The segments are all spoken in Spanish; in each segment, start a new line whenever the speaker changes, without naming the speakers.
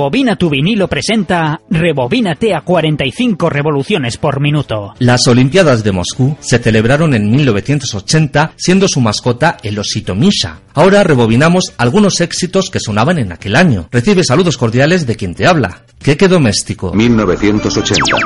Rebobina tu vinilo presenta Rebobínate a 45 revoluciones por minuto.
Las Olimpiadas de Moscú se celebraron en 1980, siendo su mascota el osito Misha. Ahora rebobinamos algunos éxitos que sonaban en aquel año. Recibe saludos cordiales de quien te habla. Queque Doméstico.
1980.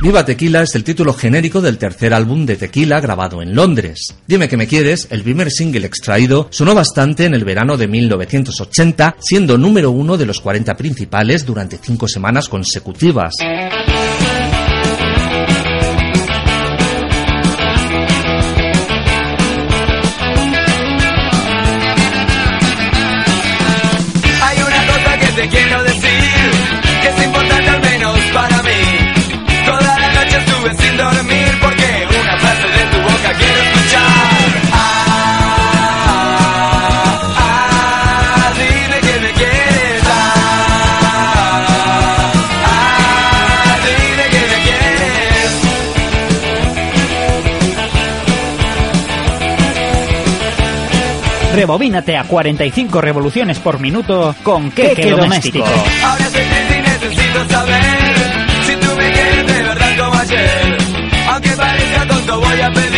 Viva Tequila es el título genérico del tercer álbum de Tequila grabado en Londres. Dime que me quieres, el primer single extraído, sonó bastante en el verano de 1980, siendo número uno de los 40 principales durante cinco semanas consecutivas.
Rebobínate a 45 revoluciones por minuto con Keke Doméstico.
Ahora soy triste y necesito saber si tú me quieres de verdad como ayer. Aunque parezca tonto, voy a pedirte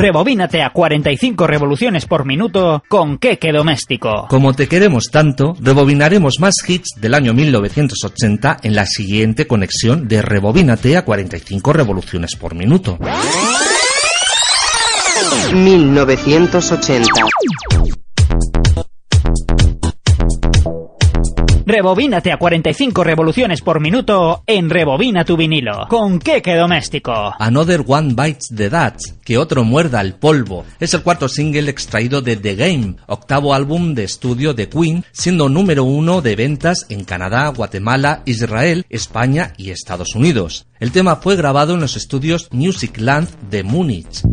Rebobínate a 45 revoluciones por minuto con Keke Doméstico.
Como te queremos tanto, rebobinaremos más hits del año 1980 en la siguiente conexión de Rebobínate a 45 revoluciones por minuto.
1980.
Rebobínate a 45 revoluciones por minuto en Rebobina tu vinilo con Keke Doméstico.
Another One Bites the Dust, que otro muerda el polvo, es el cuarto single extraído de The Game, octavo álbum de estudio de Queen, siendo número uno de ventas en Canadá, Guatemala, Israel, España y Estados Unidos. El tema fue grabado en los estudios Musicland de Múnich.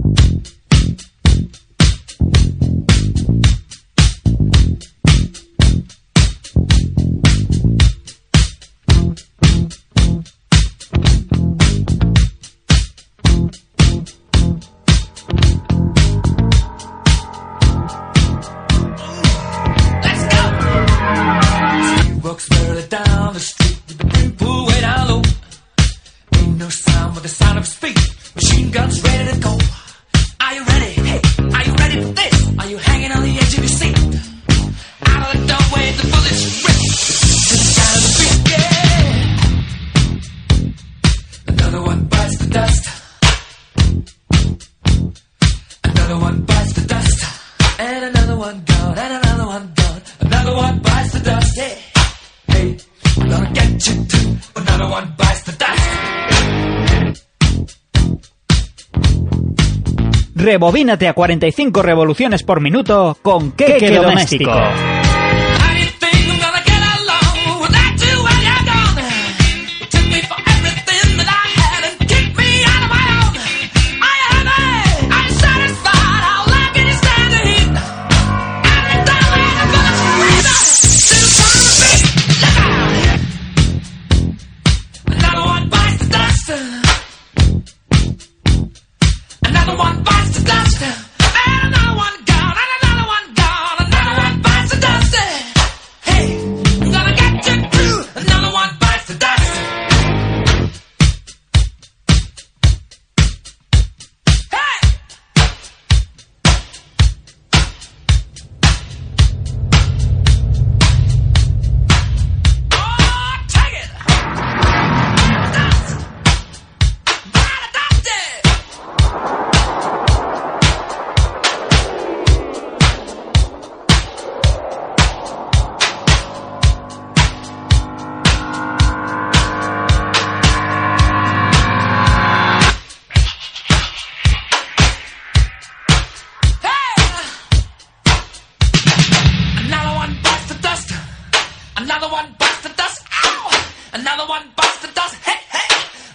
Rebobínate a 45 revoluciones por minuto con Keke Doméstico.
How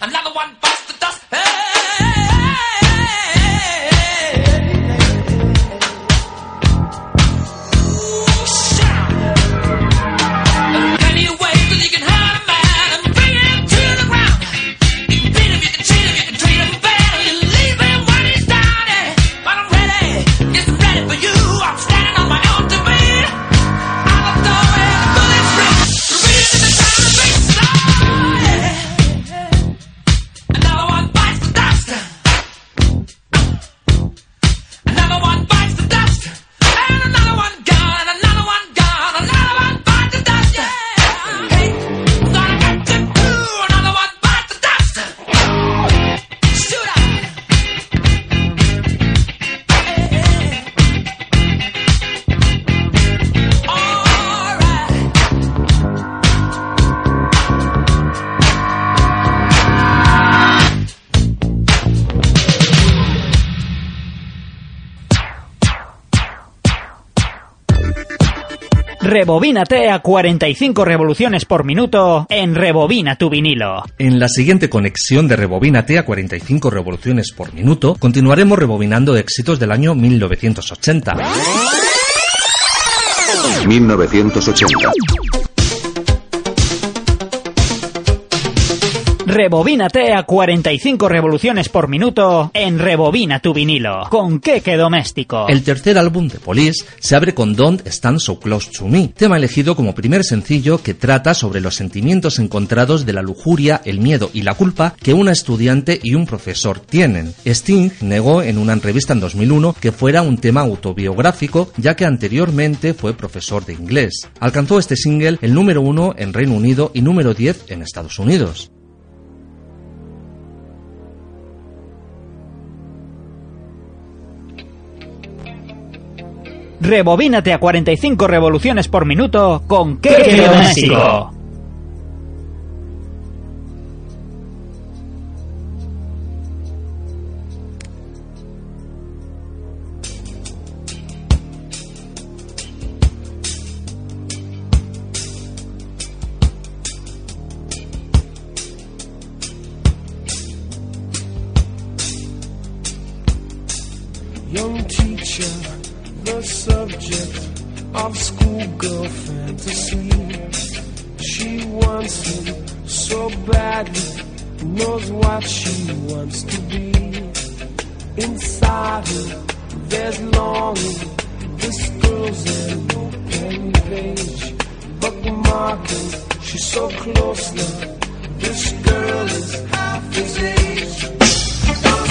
Another one
Rebobínate a 45 revoluciones por minuto en Rebobina tu vinilo.
En la siguiente conexión de Rebobínate a 45 revoluciones por minuto, continuaremos rebobinando éxitos del año 1980.
1980.
Rebobínate a 45 revoluciones por minuto en Rebobina tu vinilo con Keke Doméstico.
El tercer álbum de Police se abre con Don't Stand So Close to Me, tema elegido como primer sencillo que trata sobre los sentimientos encontrados de la lujuria, el miedo y la culpa que una estudiante y un profesor tienen. Sting negó en una entrevista en 2001 que fuera un tema autobiográfico, ya que anteriormente fue profesor de inglés. Alcanzó este single el número uno en Reino Unido y número 10 en Estados Unidos.
Rebobínate a 45 revoluciones por minuto con Keke Doméstico.
Badly, knows what she wants to be. Inside her, there's longing. This girl's an open page, bookmarking. She's so close now. This girl is half his age.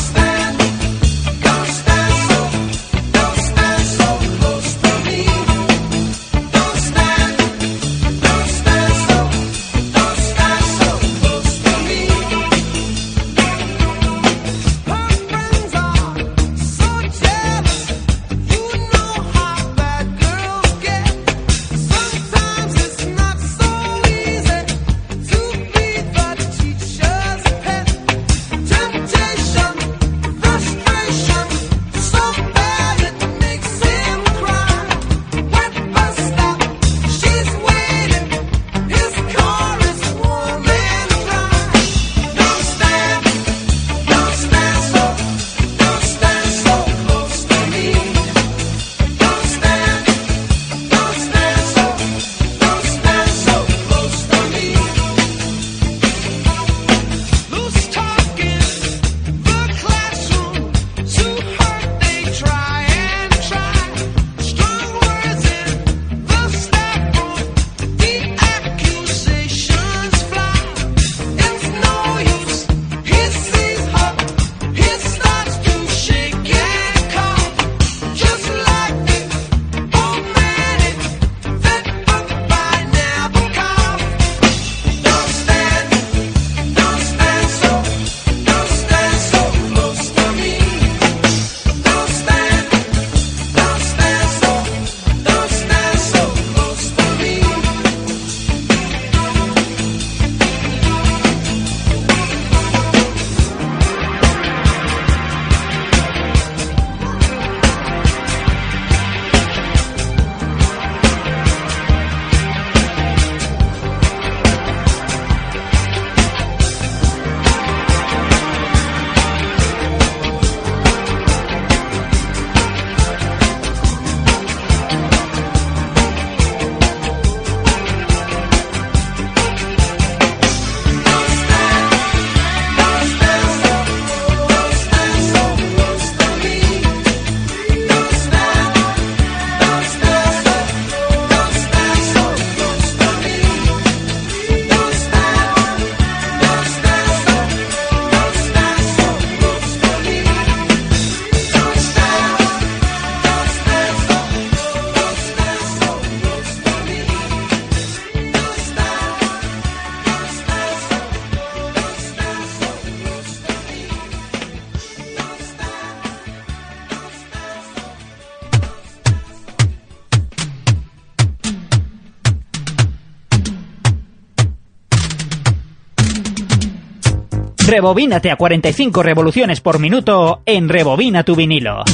Rebobínate a 45 revoluciones por minuto en Rebobina tu vinilo.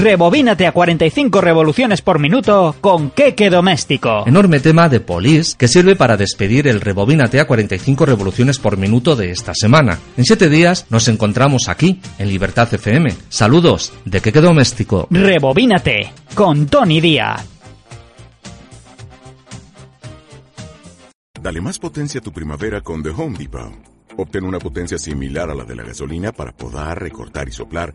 Rebobínate a 45 revoluciones por minuto con Queque Doméstico.
Enorme tema de Police que sirve para despedir el Rebobínate a 45 revoluciones por minuto de esta semana. En siete días nos encontramos aquí, en Libertad FM. Saludos de Queque Doméstico.
Rebobínate con Tony Díaz.
Dale más potencia a tu primavera con The Home Depot. Obtén una potencia similar a la de la gasolina para podar, recortar y soplar